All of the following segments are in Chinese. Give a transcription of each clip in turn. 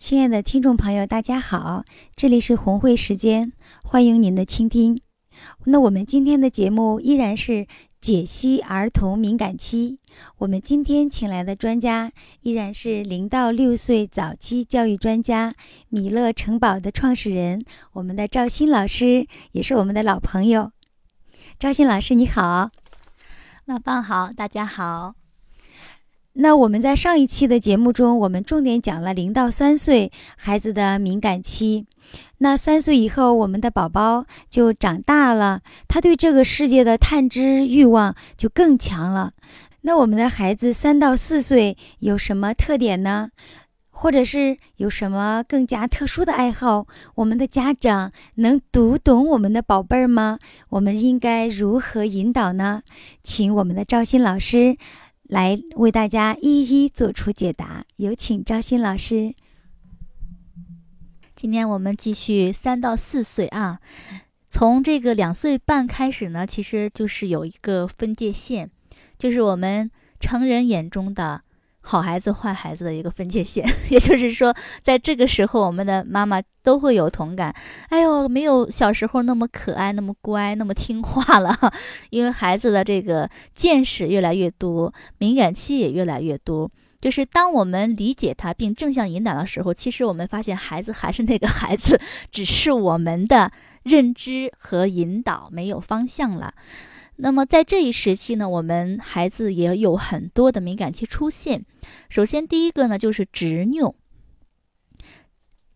亲爱的听众朋友，大家好，这里是红会时间，欢迎您的倾听。那我们今天的节目依然是解析儿童敏感期。我们今天请来的专家依然是零到六岁早期教育专家米勒城堡的创始人，我们的赵鑫老师，也是我们的老朋友。赵鑫老师，你好。妈棒好，大家好。那我们在上一期的节目中，我们重点讲了零到三岁孩子的敏感期。那三岁以后，我们的宝宝就长大了，他对这个世界的探知欲望就更强了。那我们的孩子三到四岁有什么特点呢？或者是有什么更加特殊的爱好？我们的家长能读懂我们的宝贝儿吗？我们应该如何引导呢？请我们的赵鑫老师。来为大家一一做出解答，有请赵鑫老师。今天我们继续三到四岁啊，从这个两岁半开始呢，其实就是有一个分界线，就是我们成人眼中的。好孩子、坏孩子的一个分界线，也就是说，在这个时候，我们的妈妈都会有同感。哎呦，没有小时候那么可爱、那么乖、那么听话了，因为孩子的这个见识越来越多，敏感期也越来越多。就是当我们理解他并正向引导的时候，其实我们发现孩子还是那个孩子，只是我们的认知和引导没有方向了。那么在这一时期呢，我们孩子也有很多的敏感期出现。首先，第一个呢就是执拗。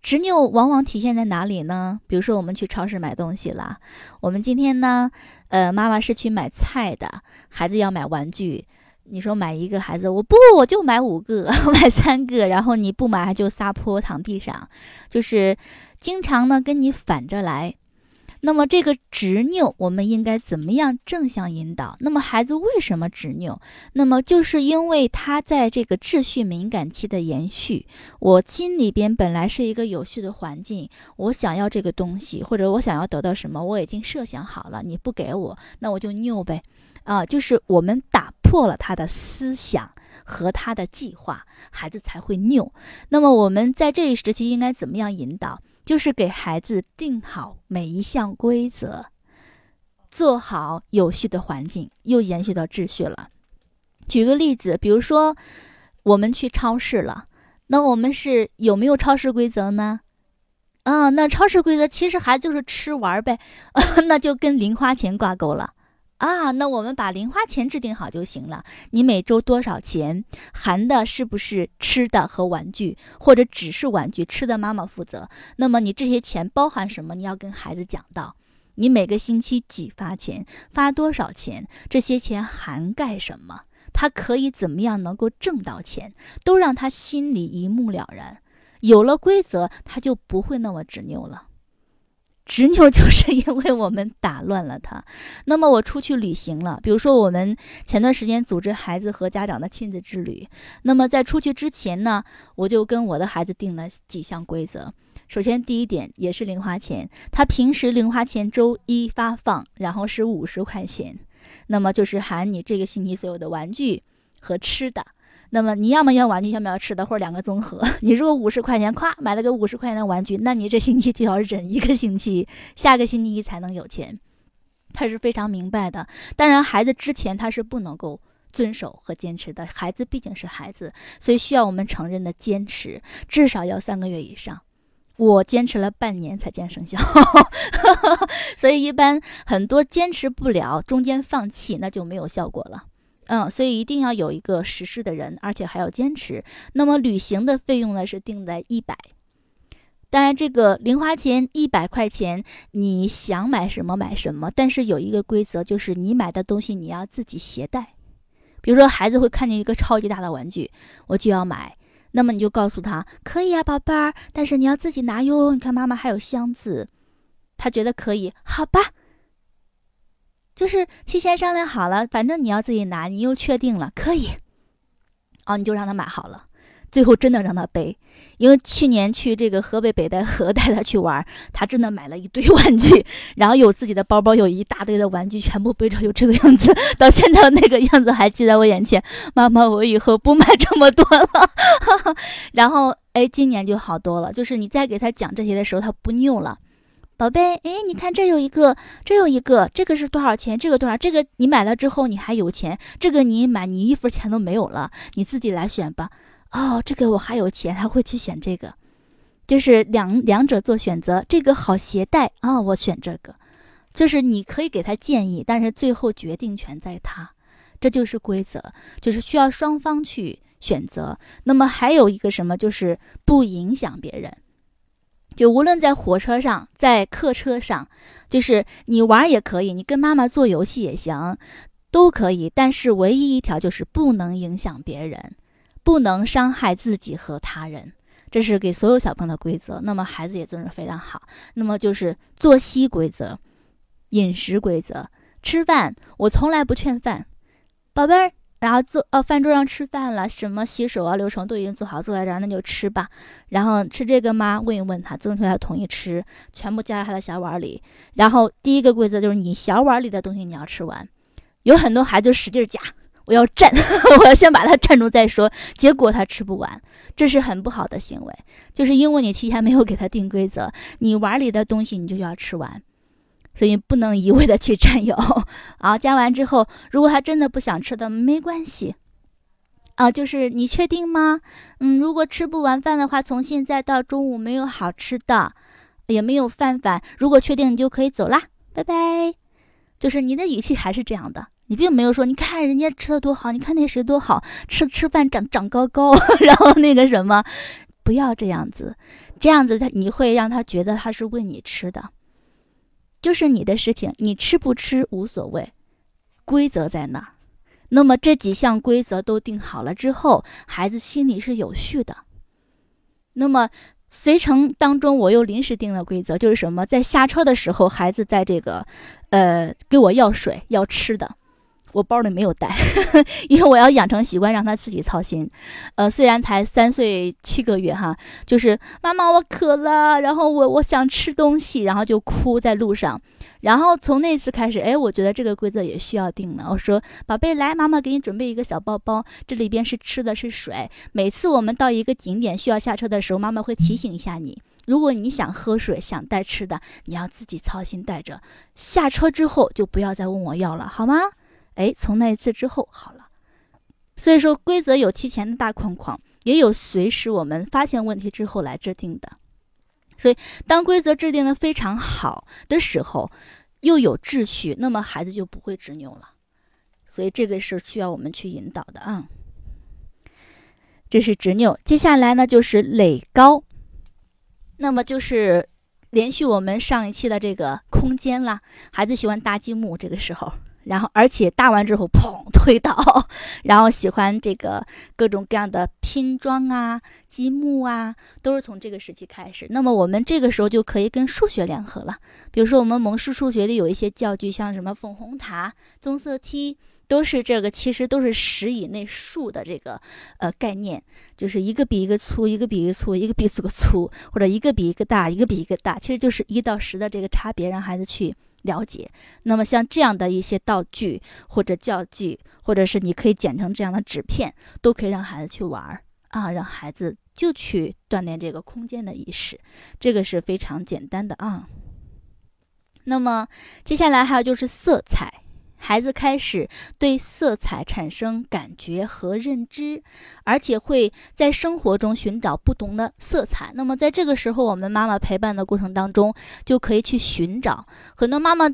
执拗往往体现在哪里呢？比如说，我们去超市买东西了，我们今天呢，呃，妈妈是去买菜的，孩子要买玩具，你说买一个孩子，我不，我就买五个，买三个，然后你不买，他就撒泼躺地上，就是经常呢跟你反着来。那么这个执拗，我们应该怎么样正向引导？那么孩子为什么执拗？那么就是因为他在这个秩序敏感期的延续。我心里边本来是一个有序的环境，我想要这个东西，或者我想要得到什么，我已经设想好了，你不给我，那我就拗呗。啊，就是我们打破了他的思想和他的计划，孩子才会拗。那么我们在这一时期应该怎么样引导？就是给孩子定好每一项规则，做好有序的环境，又延续到秩序了。举个例子，比如说我们去超市了，那我们是有没有超市规则呢？啊，那超市规则其实还就是吃玩呗，那就跟零花钱挂钩了。啊，那我们把零花钱制定好就行了。你每周多少钱，含的是不是吃的和玩具，或者只是玩具？吃的妈妈负责。那么你这些钱包含什么？你要跟孩子讲到。你每个星期几发钱，发多少钱？这些钱涵盖什么？他可以怎么样能够挣到钱？都让他心里一目了然。有了规则，他就不会那么执拗了。执拗就是因为我们打乱了他。那么我出去旅行了，比如说我们前段时间组织孩子和家长的亲子之旅。那么在出去之前呢，我就跟我的孩子定了几项规则。首先第一点也是零花钱，他平时零花钱周一发放，然后是五十块钱，那么就是含你这个星期所有的玩具和吃的。那么你要么要玩具，要么要吃的，或者两个综合。你如果五十块钱，咵买了个五十块钱的玩具，那你这星期就要忍一个星期，下个星期一才能有钱。他是非常明白的。当然，孩子之前他是不能够遵守和坚持的。孩子毕竟是孩子，所以需要我们成人的坚持，至少要三个月以上。我坚持了半年才见生效，所以一般很多坚持不了，中间放弃，那就没有效果了。嗯，所以一定要有一个实施的人，而且还要坚持。那么旅行的费用呢是定在一百，当然这个零花钱一百块钱，你想买什么买什么。但是有一个规则，就是你买的东西你要自己携带。比如说孩子会看见一个超级大的玩具，我就要买，那么你就告诉他可以啊，宝贝儿，但是你要自己拿哟。你看妈妈还有箱子。他觉得可以，好吧，就是提前商量好了，反正你要自己拿，你又确定了，可以，哦，你就让他买好了。最后真的让他背，因为去年去这个河北北戴河 带他去玩，他真的买了一堆玩具，然后有自己的包包，有一大堆的玩具，全部背着，就这个样子，到现在那个样子还记在我眼前。妈妈，我以后不买这么多了。然后，哎，今年就好多了，就是你再给他讲这些的时候，他不拗了。宝贝，哎，你看这有一个，这有一个，这个是多少钱？这个多少？这个你买了之后你还有钱，这个你买你一分钱都没有了，你自己来选吧。哦，这个我还有钱，他会去选这个，就是两两者做选择。这个好携带啊，我选这个。就是你可以给他建议，但是最后决定权在他。这就是规则，就是需要双方去选择。那么还有一个什么，就是不影响别人。就无论在火车上，在客车上，就是你玩也可以，你跟妈妈做游戏也行，都可以。但是唯一一条就是不能影响别人。不能伤害自己和他人，这是给所有小朋友的规则。那么孩子也遵守非常好。那么就是作息规则、饮食规则。吃饭我从来不劝饭，宝贝儿。然后坐呃饭桌上吃饭了，什么洗手啊流程都已经做好，坐在这儿那就吃吧。然后吃这个吗？问一问他，最后他同意吃，全部加在他的小碗里。然后第一个规则就是你小碗里的东西你要吃完。有很多孩子使劲夹。我要站，我要先把它站住再说。结果他吃不完，这是很不好的行为，就是因为你提前没有给他定规则，你碗里的东西你就要吃完，所以不能一味的去占有。啊，加完之后，如果他真的不想吃的，没关系。啊，就是你确定吗？嗯，如果吃不完饭的话，从现在到中午没有好吃的，也没有饭饭。如果确定，你就可以走啦，拜拜。就是你的语气还是这样的。你并没有说，你看人家吃的多好，你看那谁多好吃，吃饭长长高高，然后那个什么，不要这样子，这样子他你会让他觉得他是为你吃的，就是你的事情，你吃不吃无所谓，规则在那儿。那么这几项规则都定好了之后，孩子心里是有序的。那么随程当中，我又临时定了规则，就是什么，在下车的时候，孩子在这个，呃，给我要水要吃的。我包里没有带，因为我要养成习惯，让他自己操心。呃，虽然才三岁七个月哈，就是妈妈我渴了，然后我我想吃东西，然后就哭在路上。然后从那次开始，哎，我觉得这个规则也需要定了。我说宝贝来，妈妈给你准备一个小包包，这里边是吃的是水。每次我们到一个景点需要下车的时候，妈妈会提醒一下你，如果你想喝水想带吃的，你要自己操心带着。下车之后就不要再问我要了，好吗？哎，从那一次之后好了，所以说规则有提前的大框框，也有随时我们发现问题之后来制定的。所以当规则制定的非常好的时候，又有秩序，那么孩子就不会执拗了。所以这个是需要我们去引导的啊。这是执拗，接下来呢就是垒高，那么就是连续我们上一期的这个空间啦。孩子喜欢搭积木，这个时候。然后，而且搭完之后，砰推倒，然后喜欢这个各种各样的拼装啊、积木啊，都是从这个时期开始。那么我们这个时候就可以跟数学联合了。比如说，我们蒙氏数学里有一些教具，像什么粉红塔、棕色梯，都是这个，其实都是十以内数的这个呃概念，就是一个比一个粗，一个比一个粗，一个比这个粗，或者一个比一个大，一个比一个大，其实就是一到十的这个差别，让孩子去。了解，那么像这样的一些道具或者教具，或者是你可以剪成这样的纸片，都可以让孩子去玩儿啊，让孩子就去锻炼这个空间的意识，这个是非常简单的啊。那么接下来还有就是色彩。孩子开始对色彩产生感觉和认知，而且会在生活中寻找不同的色彩。那么在这个时候，我们妈妈陪伴的过程当中，就可以去寻找。很多妈妈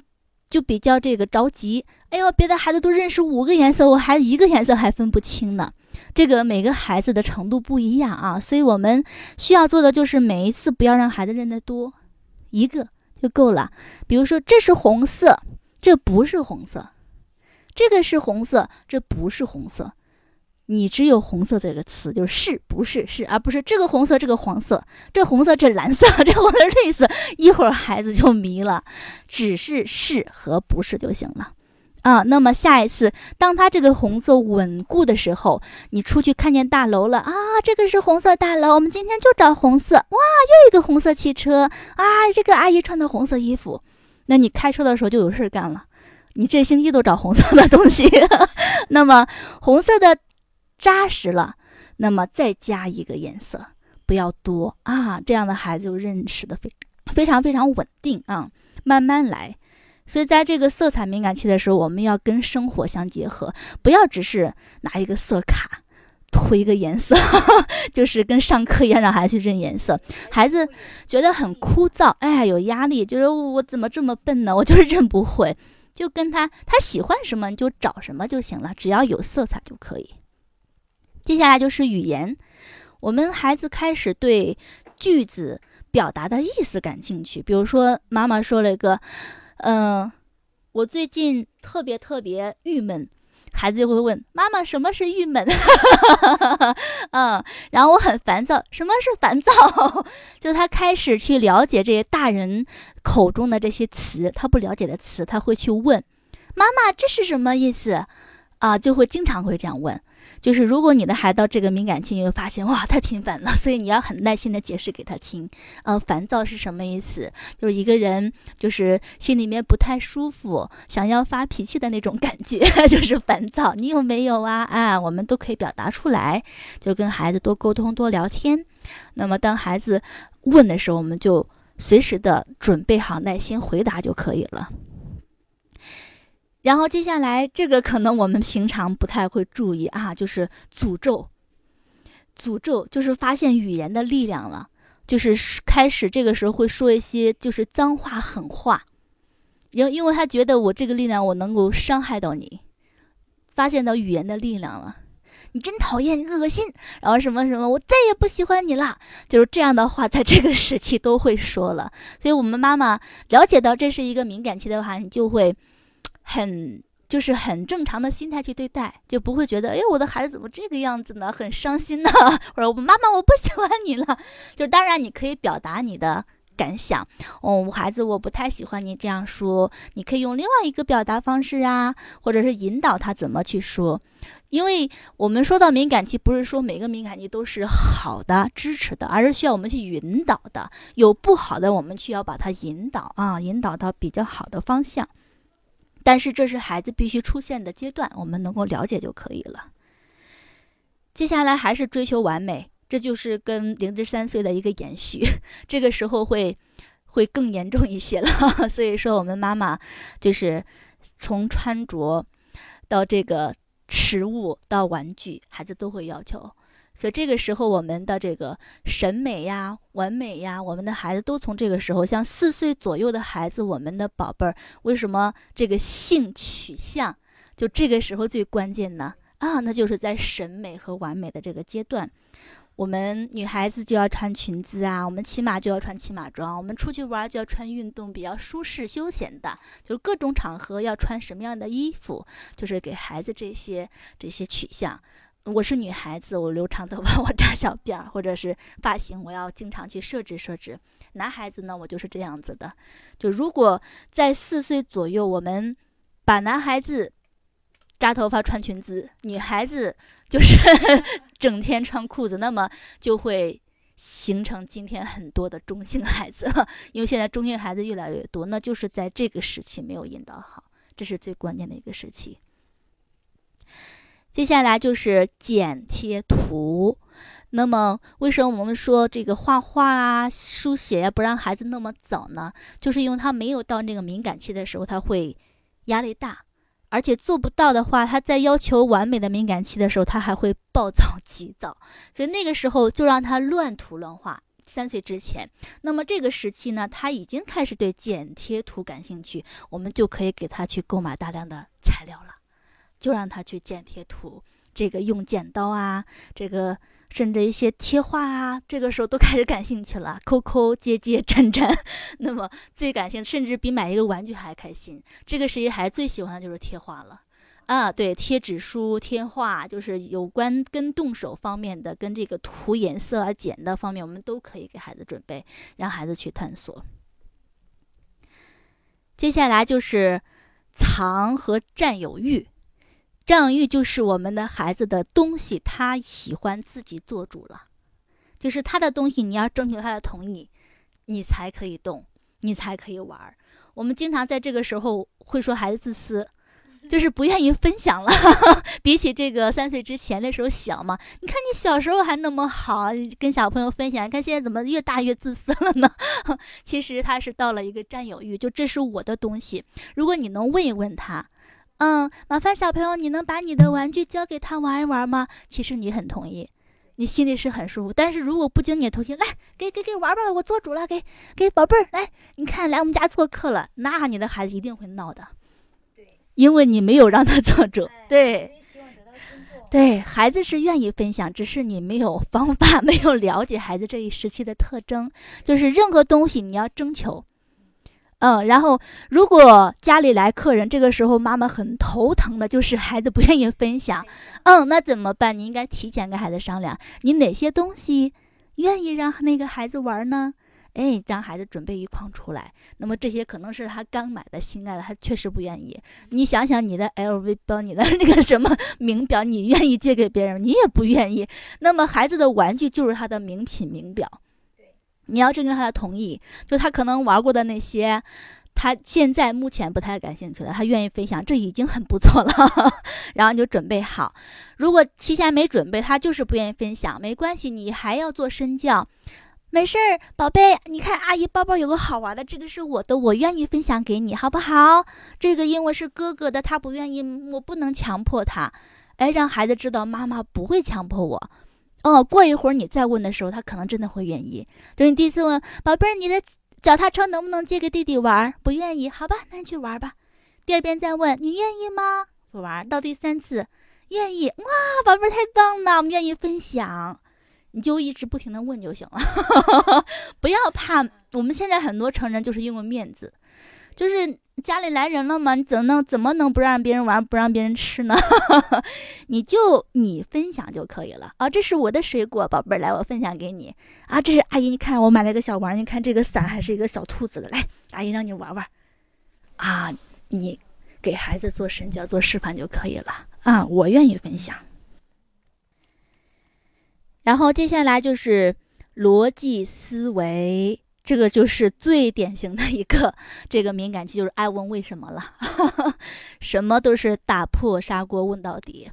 就比较这个着急，哎呦，别的孩子都认识五个颜色，我还一个颜色还分不清呢。这个每个孩子的程度不一样啊，所以我们需要做的就是每一次不要让孩子认得多，一个就够了。比如说，这是红色，这不是红色。这个是红色，这不是红色。你只有红色这个词，就是不是是，而不是这个红色这个黄色，这红色这蓝色 这红色绿色，一会儿孩子就迷了，只是是和不是就行了。啊，那么下一次，当他这个红色稳固的时候，你出去看见大楼了啊，这个是红色大楼，我们今天就找红色。哇，又一个红色汽车啊，这个阿姨穿的红色衣服，那你开车的时候就有事干了，你这星期都找红色的东西。那么红色的扎实了，那么再加一个颜色，不要多啊，这样的孩子就认识的非非常非常稳定啊，慢慢来。所以，在这个色彩敏感期的时候，我们要跟生活相结合，不要只是拿一个色卡，涂一个颜色，就是跟上课一样让孩子去认颜色。孩子觉得很枯燥，哎，有压力，就是我怎么这么笨呢？我就是认不会。就跟他他喜欢什么你就找什么就行了，只要有色彩就可以。接下来就是语言，我们孩子开始对句子表达的意思感兴趣，比如说妈妈说了一个。嗯，我最近特别特别郁闷，孩子就会问妈妈什么是郁闷？嗯，然后我很烦躁，什么是烦躁？就他开始去了解这些大人口中的这些词，他不了解的词，他会去问妈妈这是什么意思？啊，就会经常会这样问。就是如果你的孩子到这个敏感期，你会发现哇，太频繁了，所以你要很耐心的解释给他听。呃，烦躁是什么意思？就是一个人就是心里面不太舒服，想要发脾气的那种感觉，就是烦躁。你有没有啊？啊，我们都可以表达出来，就跟孩子多沟通、多聊天。那么当孩子问的时候，我们就随时的准备好，耐心回答就可以了。然后接下来这个可能我们平常不太会注意啊，就是诅咒，诅咒就是发现语言的力量了，就是开始这个时候会说一些就是脏话狠话，因因为他觉得我这个力量我能够伤害到你，发现到语言的力量了，你真讨厌，你恶心，然后什么什么，我再也不喜欢你了，就是这样的话，在这个时期都会说了，所以我们妈妈了解到这是一个敏感期的话，你就会。很就是很正常的心态去对待，就不会觉得哎，我的孩子怎么这个样子呢？很伤心呢，或者妈妈我不喜欢你了。就当然你可以表达你的感想，哦，孩子我不太喜欢你这样说，你可以用另外一个表达方式啊，或者是引导他怎么去说。因为我们说到敏感期，不是说每个敏感期都是好的、支持的，而是需要我们去引导的。有不好的，我们需要把它引导啊，引导到比较好的方向。但是这是孩子必须出现的阶段，我们能够了解就可以了。接下来还是追求完美，这就是跟零至三岁的一个延续，这个时候会会更严重一些了。所以说，我们妈妈就是从穿着到这个食物到玩具，孩子都会要求。所以这个时候，我们的这个审美呀、完美呀，我们的孩子都从这个时候，像四岁左右的孩子，我们的宝贝儿，为什么这个性取向就这个时候最关键呢？啊，那就是在审美和完美的这个阶段，我们女孩子就要穿裙子啊，我们骑马就要穿骑马装，我们出去玩就要穿运动比较舒适休闲的，就各种场合要穿什么样的衣服，就是给孩子这些这些取向。我是女孩子，我留长头发，我扎小辫儿，或者是发型，我要经常去设置设置。男孩子呢，我就是这样子的。就如果在四岁左右，我们把男孩子扎头发、穿裙子，女孩子就是 整天穿裤子，那么就会形成今天很多的中性孩子。因为现在中性孩子越来越多，那就是在这个时期没有引导好，这是最关键的一个时期。接下来就是剪贴图。那么，为什么我们说这个画画啊、书写呀不让孩子那么早呢？就是因为他没有到那个敏感期的时候，他会压力大，而且做不到的话，他在要求完美的敏感期的时候，他还会暴躁急躁。所以那个时候就让他乱涂乱画。三岁之前，那么这个时期呢，他已经开始对剪贴图感兴趣，我们就可以给他去购买大量的材料了。就让他去剪贴图，这个用剪刀啊，这个甚至一些贴画啊，这个时候都开始感兴趣了，抠抠、接接、粘粘。那么最感兴，甚至比买一个玩具还开心。这个时期孩子最喜欢的就是贴画了，啊，对，贴纸书、贴画，就是有关跟动手方面的，跟这个涂颜色啊、剪的方面，我们都可以给孩子准备，让孩子去探索。接下来就是藏和占有欲，占有欲就是我们的孩子的东西，他喜欢自己做主了，就是他的东西，你要征求他的同意，你才可以动，你才可以玩。我们经常在这个时候会说孩子自私。就是不愿意分享了，比起这个三岁之前那时候小嘛，你看你小时候还那么好，跟小朋友分享，你看现在怎么越大越自私了呢？其实他是到了一个占有欲，就这是我的东西。如果你能问一问他，嗯，麻烦小朋友，你能把你的玩具交给他玩一玩吗？其实你很同意，你心里是很舒服。但是如果不经你同意，来给给给玩吧，我做主了，给给宝贝儿来，你看来我们家做客了，那你的孩子一定会闹的。因为你没有让他做主，对，对孩子是愿意分享，只是你没有方法，没有了解孩子这一时期的特征，就是任何东西你要征求，嗯，然后如果家里来客人，这个时候妈妈很头疼的，就是孩子不愿意分享，嗯，那怎么办？你应该提前跟孩子商量，你哪些东西愿意让那个孩子玩呢？哎，让孩子准备一筐出来。那么这些可能是他刚买的心爱的，他确实不愿意。你想想，你的 LV 包，你的 那个什么名表，你愿意借给别人，你也不愿意。那么孩子的玩具就是他的名品名表，你要征求他的同意。就他可能玩过的那些，他现在目前不太感兴趣的，他愿意分享，这已经很不错了。然后你就准备好。如果提前没准备，他就是不愿意分享，没关系，你还要做身教。没事儿，宝贝，你看阿姨包包有个好玩的，这个是我的，我愿意分享给你，好不好？这个因为是哥哥的，他不愿意，我不能强迫他。哎，让孩子知道妈妈不会强迫我。哦，过一会儿你再问的时候，他可能真的会愿意。就你第一次问，宝贝儿，你的脚踏车能不能借给弟弟玩？不愿意，好吧，那你去玩吧。第二遍再问，你愿意吗？不玩。到第三次，愿意。哇，宝贝儿太棒了，我们愿意分享。你就一直不停的问就行了，不要怕。我们现在很多成人就是因为面子，就是家里来人了嘛，你怎能怎么能不让别人玩，不让别人吃呢？你就你分享就可以了啊！这是我的水果，宝贝儿，来我分享给你啊！这是阿姨，你看我买了一个小玩儿，你看这个伞还是一个小兔子的，来，阿姨让你玩玩啊！你给孩子做身教、做示范就可以了啊！我愿意分享。然后接下来就是逻辑思维，这个就是最典型的一个这个敏感期，就是爱问为什么了，什么都是打破砂锅问到底。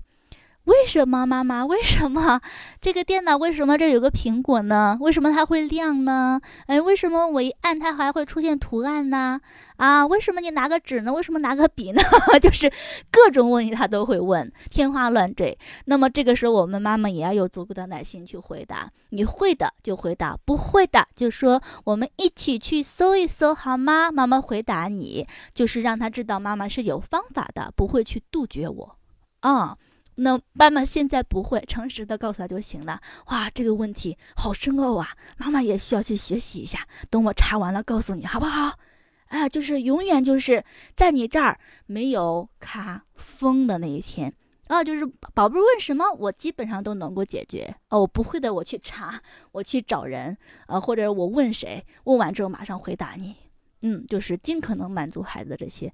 为什么妈妈？为什么 这个电脑？为什么这有个苹果呢？为什么它会亮呢？哎，为什么我一按它还会出现图案呢？啊，为什么你拿个纸呢？为什么拿个笔呢？就是各种问题他都会问，天花乱坠。那么这个时候我们妈妈也要有足够的耐心去回答。你会的就回答，不会的就说我们一起去搜一搜好吗？妈妈回答你，就是让他知道妈妈是有方法的，不会去杜绝我。啊。那妈妈现在不会诚实的告诉他就行了。哇，这个问题好深奥啊！妈妈也需要去学习一下。等我查完了告诉你好不好？啊，就是永远就是在你这儿没有卡封的那一天啊。就是宝贝问什么，我基本上都能够解决。哦，我不会的，我去查，我去找人，呃，或者我问谁，问完之后马上回答你。嗯，就是尽可能满足孩子这些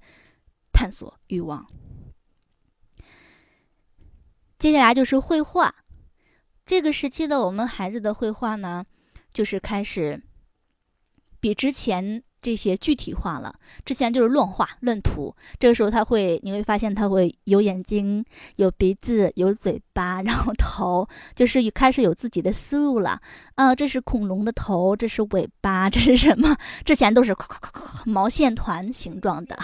探索欲望。接下来就是绘画，这个时期的我们孩子的绘画呢，就是开始比之前这些具体化了。之前就是乱画乱涂，这个时候他会，你会发现他会有眼睛、有鼻子、有嘴巴，然后头，就是开始有自己的思路了。啊，这是恐龙的头，这是尾巴，这是什么？之前都是毛线团形状的。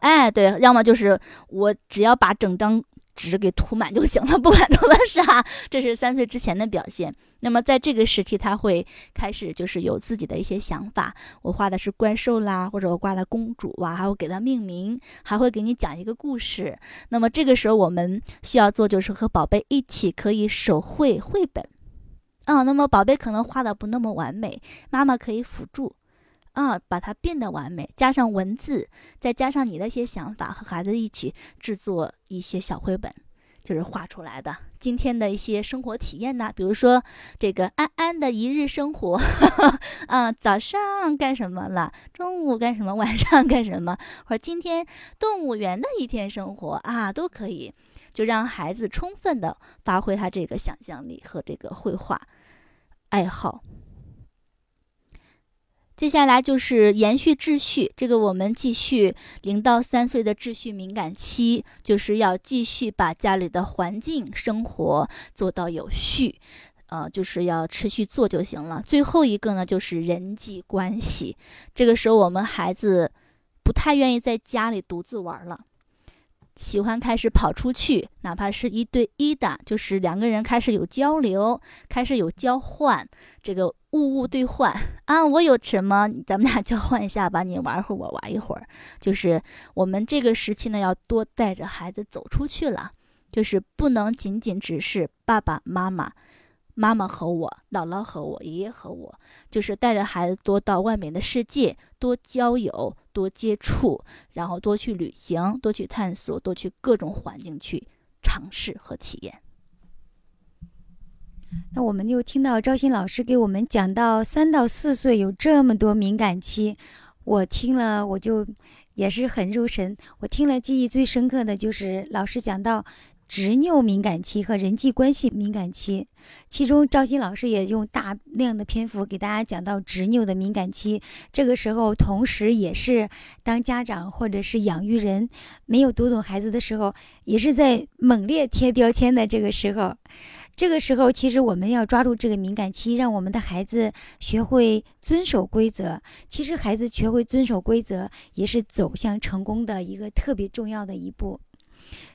哎，对，要么就是我只要把整张。纸给涂满就行了，不管涂的啥，这是三岁之前的表现。那么在这个时期，他会开始就是有自己的一些想法。我画的是怪兽啦，或者我画的公主啊，还会给它命名，还会给你讲一个故事。那么这个时候，我们需要做就是和宝贝一起可以手绘绘本。嗯，那么宝贝可能画的不那么完美，妈妈可以辅助。啊，把它变得完美，加上文字，再加上你的一些想法，和孩子一起制作一些小绘本。就是画出来的今天的一些生活体验呢，比如说这个安安的一日生活，啊，早上干什么了？中午干什么？晚上干什么？或者今天动物园的一天生活啊，都可以，就让孩子充分的发挥他这个想象力和这个绘画爱好。接下来就是延续秩序，这个我们继续零到三岁的秩序敏感期，就是要继续把家里的环境生活做到有序，呃，就是要持续做就行了。最后一个呢，就是人际关系，这个时候我们孩子不太愿意在家里独自玩了。喜欢开始跑出去，哪怕是一对一的，就是两个人开始有交流，开始有交换，这个物物兑换 啊，我有什么，咱们俩交换一下吧，你玩会儿，我玩一会儿。就是我们这个时期呢，要多带着孩子走出去了，就是不能仅仅只是爸爸妈妈。妈妈和我，姥姥和我，爷爷和我，就是带着孩子多到外面的世界，多交友，多接触，然后多去旅行，多去探索，多去各种环境去尝试和体验。那我们又听到赵鑫老师给我们讲到三到四岁有这么多敏感期，我听了我就也是很入神。我听了记忆最深刻的就是老师讲到。执拗敏感期和人际关系敏感期，其中赵鑫老师也用大量的篇幅给大家讲到执拗的敏感期。这个时候，同时也是当家长或者是养育人没有读懂孩子的时候，也是在猛烈贴标签的这个时候。这个时候，其实我们要抓住这个敏感期，让我们的孩子学会遵守规则。其实，孩子学会遵守规则，也是走向成功的一个特别重要的一步。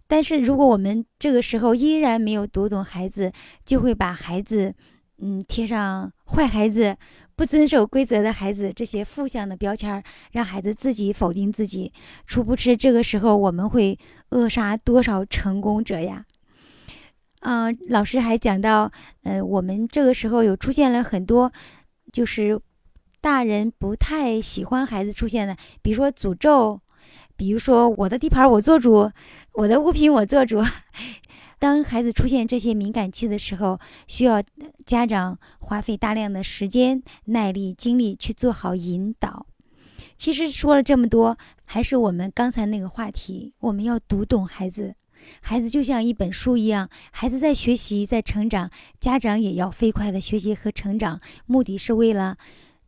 但是，如果我们这个时候依然没有读懂孩子，就会把孩子，嗯，贴上坏孩子、不遵守规则的孩子这些负向的标签，让孩子自己否定自己。殊不知，这个时候我们会扼杀多少成功者呀？嗯，老师还讲到，呃，我们这个时候有出现了很多，就是大人不太喜欢孩子出现的，比如说诅咒。比如说，我的地盘我做主，我的物品我做主。当孩子出现这些敏感期的时候，需要家长花费大量的时间、耐力、精力去做好引导。其实说了这么多，还是我们刚才那个话题，我们要读懂孩子。孩子就像一本书一样，孩子在学习，在成长，家长也要飞快的学习和成长，目的是为了。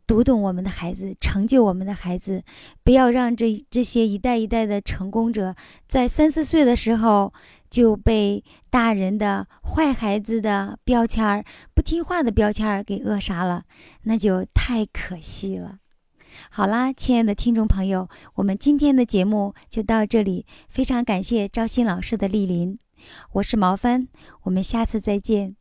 读懂我们的孩子，成就我们的孩子，不要让这这些一代一代的成功者，在三四岁的时候就被大人的坏孩子的标签儿、不听话的标签儿给扼杀了，那就太可惜了。好啦，亲爱的听众朋友，我们今天的节目就到这里，非常感谢赵鑫老师的莅临，我是毛帆，我们下次再见。